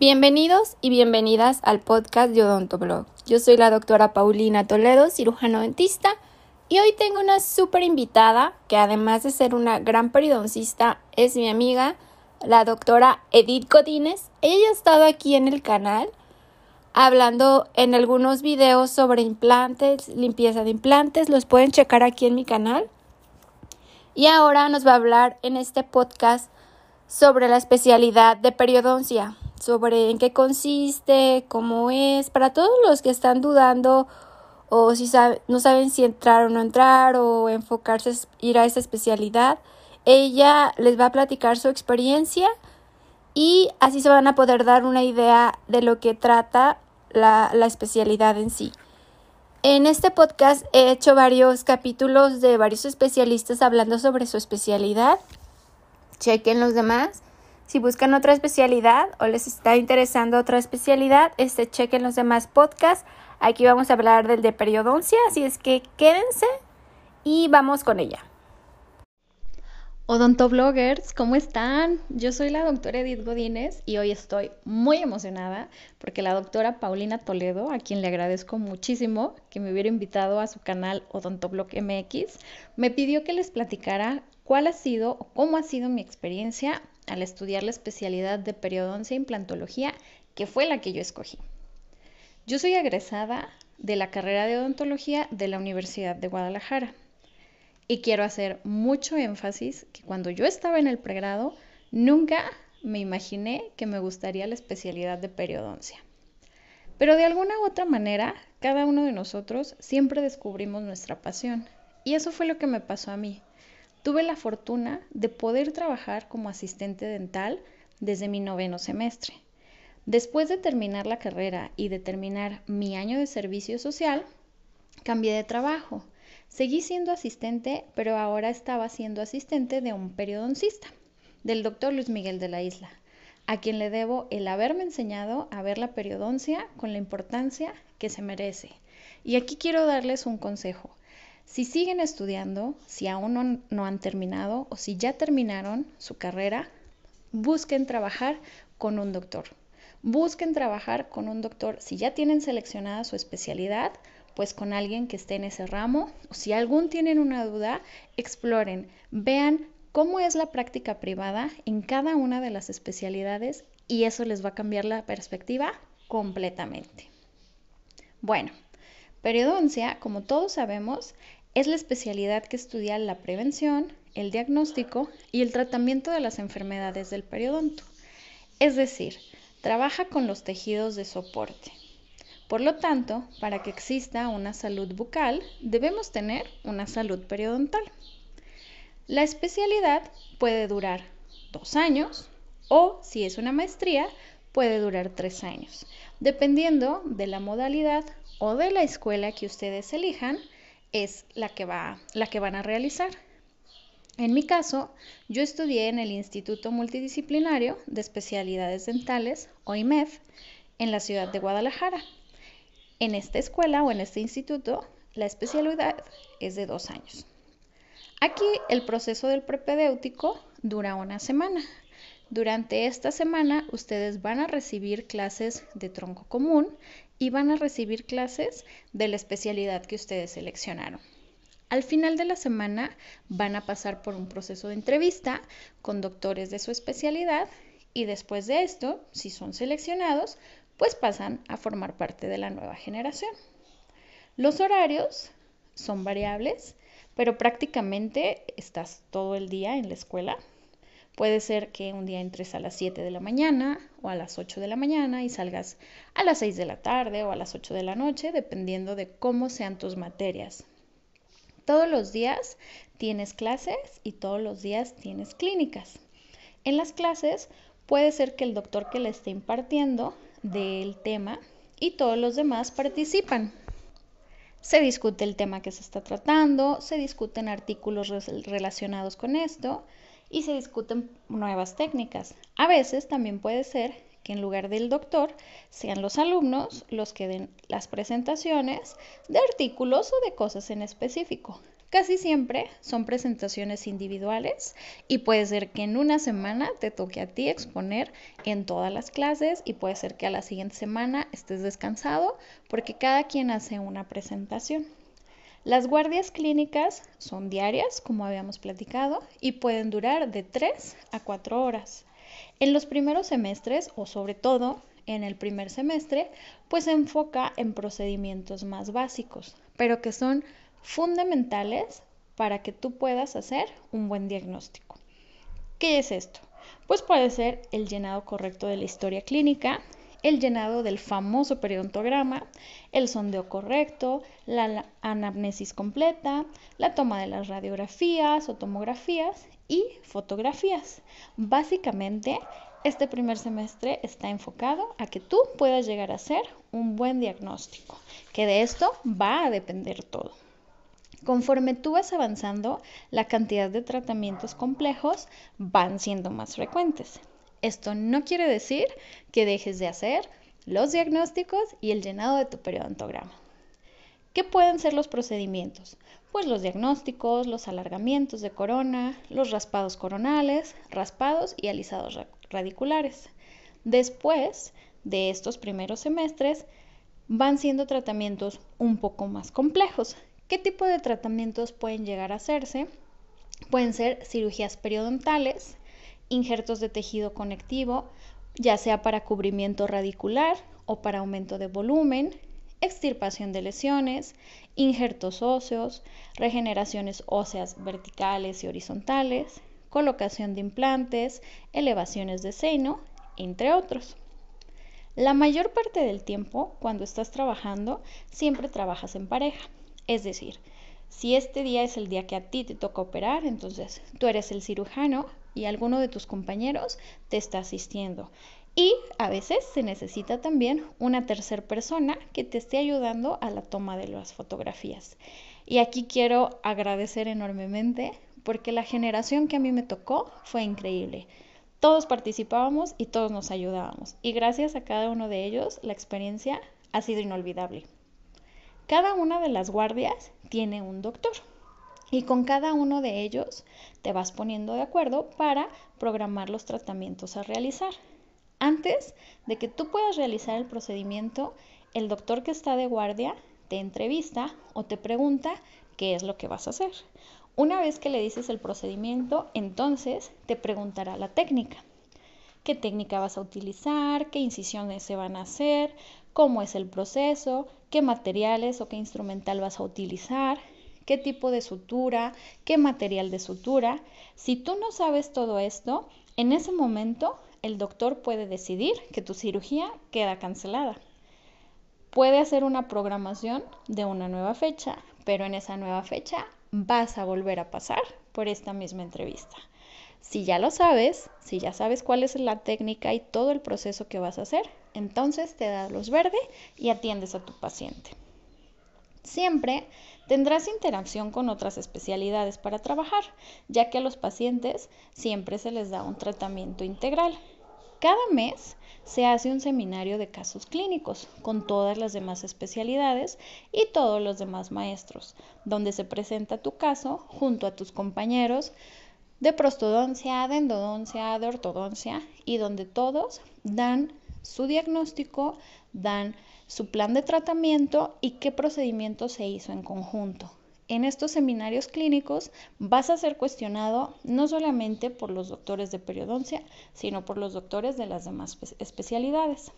Bienvenidos y bienvenidas al podcast de Odontoblog. Yo soy la doctora Paulina Toledo, cirujano dentista, y hoy tengo una súper invitada que además de ser una gran periodoncista, es mi amiga, la doctora Edith Godínez. Ella ha estado aquí en el canal hablando en algunos videos sobre implantes, limpieza de implantes, los pueden checar aquí en mi canal. Y ahora nos va a hablar en este podcast sobre la especialidad de periodoncia, sobre en qué consiste, cómo es, para todos los que están dudando o si no saben si entrar o no entrar o enfocarse, ir a esa especialidad. Ella les va a platicar su experiencia y así se van a poder dar una idea de lo que trata la, la especialidad en sí. En este podcast he hecho varios capítulos de varios especialistas hablando sobre su especialidad chequen los demás. Si buscan otra especialidad o les está interesando otra especialidad, este, chequen los demás podcasts. Aquí vamos a hablar del de periodoncia, así es que quédense y vamos con ella. Odontobloggers, ¿cómo están? Yo soy la doctora Edith Godínez y hoy estoy muy emocionada porque la doctora Paulina Toledo, a quien le agradezco muchísimo que me hubiera invitado a su canal Odontoblog MX, me pidió que les platicara cuál ha sido o cómo ha sido mi experiencia al estudiar la especialidad de periodoncia e implantología, que fue la que yo escogí. Yo soy egresada de la carrera de odontología de la Universidad de Guadalajara y quiero hacer mucho énfasis que cuando yo estaba en el pregrado nunca me imaginé que me gustaría la especialidad de periodoncia. Pero de alguna u otra manera, cada uno de nosotros siempre descubrimos nuestra pasión. Y eso fue lo que me pasó a mí. Tuve la fortuna de poder trabajar como asistente dental desde mi noveno semestre. Después de terminar la carrera y de terminar mi año de servicio social, cambié de trabajo. Seguí siendo asistente, pero ahora estaba siendo asistente de un periodoncista, del doctor Luis Miguel de la Isla, a quien le debo el haberme enseñado a ver la periodoncia con la importancia que se merece. Y aquí quiero darles un consejo. Si siguen estudiando, si aún no, han terminado o si ya terminaron su carrera, busquen trabajar con un doctor. Busquen trabajar con un doctor. Si ya tienen seleccionada su especialidad, pues con alguien que esté en ese ramo. Si algún tienen una duda, exploren, vean cómo es la práctica privada en cada una de las especialidades y eso les va a cambiar la perspectiva completamente. Bueno, periodoncia, como todos sabemos, es la especialidad que estudia la prevención, el diagnóstico y el tratamiento de las enfermedades del periodonto. Es decir, trabaja con los tejidos de soporte. Por lo tanto, para que exista una salud bucal, debemos tener una salud periodontal. La especialidad puede durar dos años o, si es una maestría, puede durar tres años, dependiendo de la modalidad o de la escuela que ustedes elijan es la que, va, la que van a realizar. En mi caso, yo estudié en el Instituto Multidisciplinario de Especialidades Dentales, o IMED, en la ciudad de Guadalajara. En esta escuela o en este instituto, la especialidad es de dos años. Aquí el proceso del prepedéutico dura una semana. Durante esta semana ustedes van a recibir clases de tronco común y van a recibir clases de la especialidad que ustedes seleccionaron. Al final de la semana van a pasar por un proceso de entrevista con doctores de su especialidad y después de esto, si son seleccionados, pues pasan a formar parte de la nueva generación. Los horarios son variables, pero prácticamente estás todo el día en la escuela, Puede ser que un día entres a las 7 de la mañana o a las 8 de la mañana y salgas a las 6 de la tarde o a las 8 de la noche, dependiendo de cómo sean tus materias. Todos los días tienes clases y todos los días tienes clínicas. En las clases puede ser que el doctor que le esté impartiendo dé el tema y todos los demás participan. Se discute el tema que se está tratando, se discuten artículos relacionados con esto, y se discuten nuevas técnicas. A veces también puede ser que en lugar del doctor sean los alumnos los que den las presentaciones de artículos o de cosas en específico. Casi siempre son presentaciones individuales y puede ser que en una semana te toque a ti exponer en todas las clases y puede ser que a la siguiente semana estés descansado porque cada quien hace una presentación. Las guardias clínicas son diarias, como habíamos platicado, y pueden durar de 3 a 4 horas. En los primeros semestres, o sobre todo en el primer semestre, pues se enfoca en procedimientos más básicos, pero que son fundamentales para que tú puedas hacer un buen diagnóstico. ¿Qué es esto? Pues puede ser el llenado correcto de la historia clínica, el llenado del famoso periodontograma, el sondeo correcto, la anamnesis completa, la toma de las radiografías o tomografías y fotografías. Básicamente, este primer semestre está enfocado a que tú puedas llegar a hacer un buen diagnóstico, que de esto va a depender todo. Conforme tú vas avanzando, la cantidad de tratamientos complejos van siendo más frecuentes. Esto no quiere decir que dejes de hacer los diagnósticos y el llenado de tu periodontograma. ¿Qué pueden ser los procedimientos? Pues los diagnósticos, los alargamientos de corona, los raspados coronales, raspados y alisados radiculares. Después de estos primeros semestres van siendo tratamientos un poco más complejos. ¿Qué tipo de tratamientos pueden llegar a hacerse? Pueden ser cirugías periodontales, injertos de tejido conectivo, ya sea para cubrimiento radicular o para aumento de volumen, extirpación de lesiones, injertos óseos, regeneraciones óseas verticales y horizontales, colocación de implantes, elevaciones de seno, entre otros. La mayor parte del tiempo, cuando estás trabajando, siempre trabajas en pareja. Es decir, si este día es el día que a ti te toca operar, entonces tú eres el cirujano y alguno de tus compañeros te está asistiendo. Y a veces se necesita también una tercera persona que te esté ayudando a la toma de las fotografías. Y aquí quiero agradecer enormemente porque la generación que a mí me tocó fue increíble. Todos participábamos y todos nos ayudábamos. Y gracias a cada uno de ellos, la experiencia ha sido inolvidable. Cada una de las guardias tiene un doctor y con cada uno de ellos te vas poniendo de acuerdo para programar los tratamientos a realizar. Antes de que tú puedas realizar el procedimiento, el doctor que está de guardia te entrevista o te pregunta qué es lo que vas a hacer. Una vez que le dices el procedimiento, entonces te preguntará la técnica. ¿Qué técnica vas a utilizar? ¿Qué incisiones se van a hacer? ¿Cómo es el proceso? Qué materiales o qué instrumental vas a utilizar, qué tipo de sutura, qué material de sutura. Si tú no sabes todo esto, en ese momento el doctor puede decidir que tu cirugía queda cancelada. Puede hacer una programación de una nueva fecha, pero en esa nueva fecha vas a volver a pasar por esta misma entrevista. Si ya lo sabes, si ya sabes cuál es la técnica y todo el proceso que vas a hacer, entonces te da luz verde y atiendes a tu paciente. Siempre tendrás interacción con otras especialidades para trabajar, ya que a los pacientes siempre se les da un tratamiento integral. Cada mes se hace un seminario de casos clínicos con todas las demás especialidades y todos los demás maestros, donde se presenta tu caso junto a tus compañeros de prostodoncia, de endodoncia, de ortodoncia y donde todos dan su diagnóstico, dan su plan de tratamiento y qué procedimiento se hizo en conjunto. En estos seminarios clínicos vas a ser cuestionado no solamente por los doctores de periodoncia, sino por los doctores de las demás especialidades.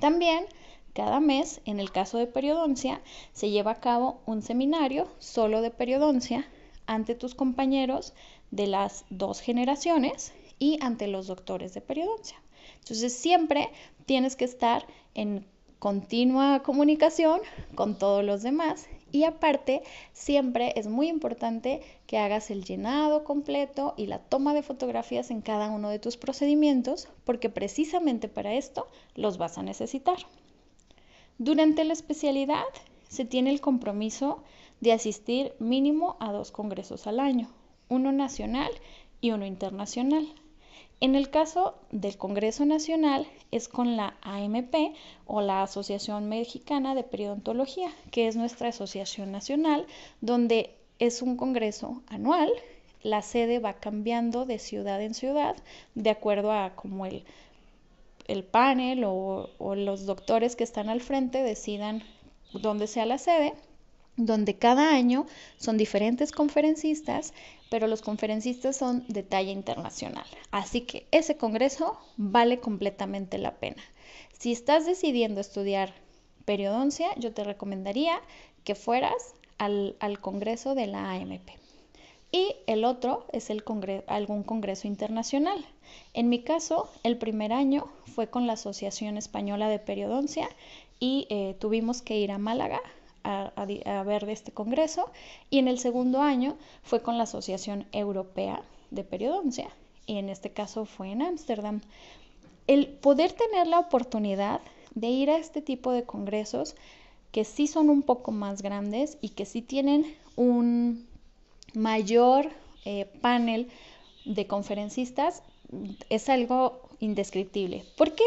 También cada mes, en el caso de periodoncia, se lleva a cabo un seminario solo de periodoncia ante tus compañeros de las dos generaciones y ante los doctores de periodoncia. Entonces siempre tienes que estar en continua comunicación con todos los demás y aparte siempre es muy importante que hagas el llenado completo y la toma de fotografías en cada uno de tus procedimientos porque precisamente para esto los vas a necesitar. Durante la especialidad se tiene el compromiso de asistir mínimo a dos congresos al año, uno nacional y uno internacional. En el caso del Congreso Nacional es con la AMP o la Asociación Mexicana de Periodontología, que es nuestra asociación nacional, donde es un congreso anual. La sede va cambiando de ciudad en ciudad de acuerdo a cómo el, el panel o, o los doctores que están al frente decidan dónde sea la sede donde cada año son diferentes conferencistas, pero los conferencistas son de talla internacional. Así que ese congreso vale completamente la pena. Si estás decidiendo estudiar periodoncia, yo te recomendaría que fueras al, congreso de la AMP. Y el otro es algún congreso internacional. En mi caso, el primer año fue con la Asociación Española de Periodoncia y eh, tuvimos que ir a Málaga a, ver de este congreso y en el segundo año fue con la Asociación Europea de Periodoncia y en este caso fue en Ámsterdam. El poder tener la oportunidad de ir a este tipo de congresos que sí son un poco más grandes y que sí tienen un mayor eh, panel de conferencistas es algo indescriptible. ¿Por qué?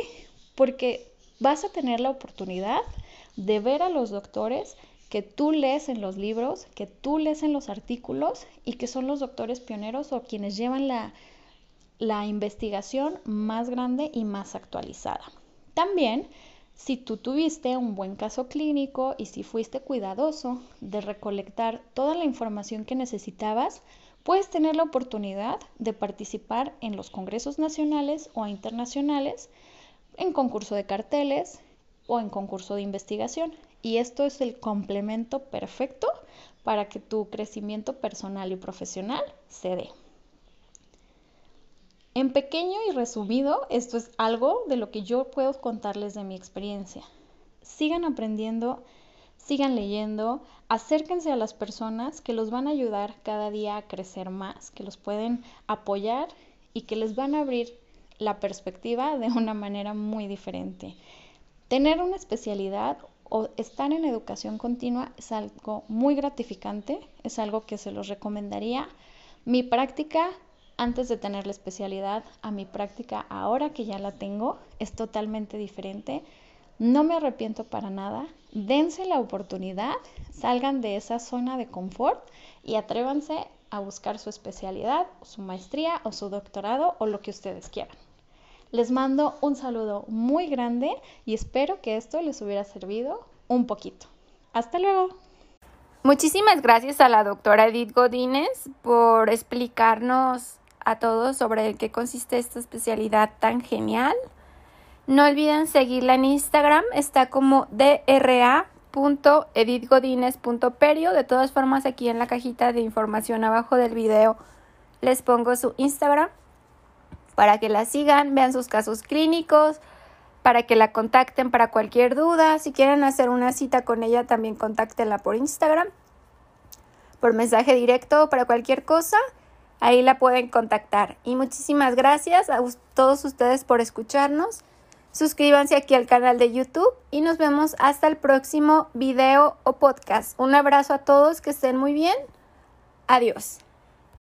Porque vas a tener la oportunidad de ver a los doctores que tú lees en los libros, que tú lees en los artículos y que son los doctores pioneros o quienes llevan la, investigación más grande y más actualizada. También, si tú tuviste un buen caso clínico y si fuiste cuidadoso de recolectar toda la información que necesitabas, puedes tener la oportunidad de participar en los congresos nacionales o internacionales, en concurso de carteles, o en concurso de investigación. Y esto es el complemento perfecto para que tu crecimiento personal y profesional se dé. En pequeño y resumido, esto es algo de lo que yo puedo contarles de mi experiencia. Sigan aprendiendo, sigan leyendo, acérquense a las personas que los van a ayudar cada día a crecer más, que los pueden apoyar y que les van a abrir la perspectiva de una manera muy diferente. Tener una especialidad o estar en educación continua es algo muy gratificante, es algo que se los recomendaría. Mi práctica antes de tener la especialidad a mi práctica ahora que ya la tengo es totalmente diferente. No me arrepiento para nada. Dense la oportunidad, salgan de esa zona de confort y atrévanse a buscar su especialidad, su maestría o su doctorado o lo que ustedes quieran. Les mando un saludo muy grande y espero que esto les hubiera servido un poquito. Hasta luego. Muchísimas gracias a la doctora Edith Godínez por explicarnos a todos sobre qué consiste esta especialidad tan genial. No olviden seguirla en Instagram, está como dra.edithgodinez.perio. De todas formas, aquí en la cajita de información abajo del video les pongo su Instagram para que la sigan, vean sus casos clínicos, para que la contacten para cualquier duda. Si quieren hacer una cita con ella, también contáctenla por Instagram, por mensaje directo, para cualquier cosa. Ahí la pueden contactar. Y muchísimas gracias a todos ustedes por escucharnos. Suscríbanse aquí al canal de YouTube y nos vemos hasta el próximo video o podcast. Un abrazo a todos, que estén muy bien. Adiós.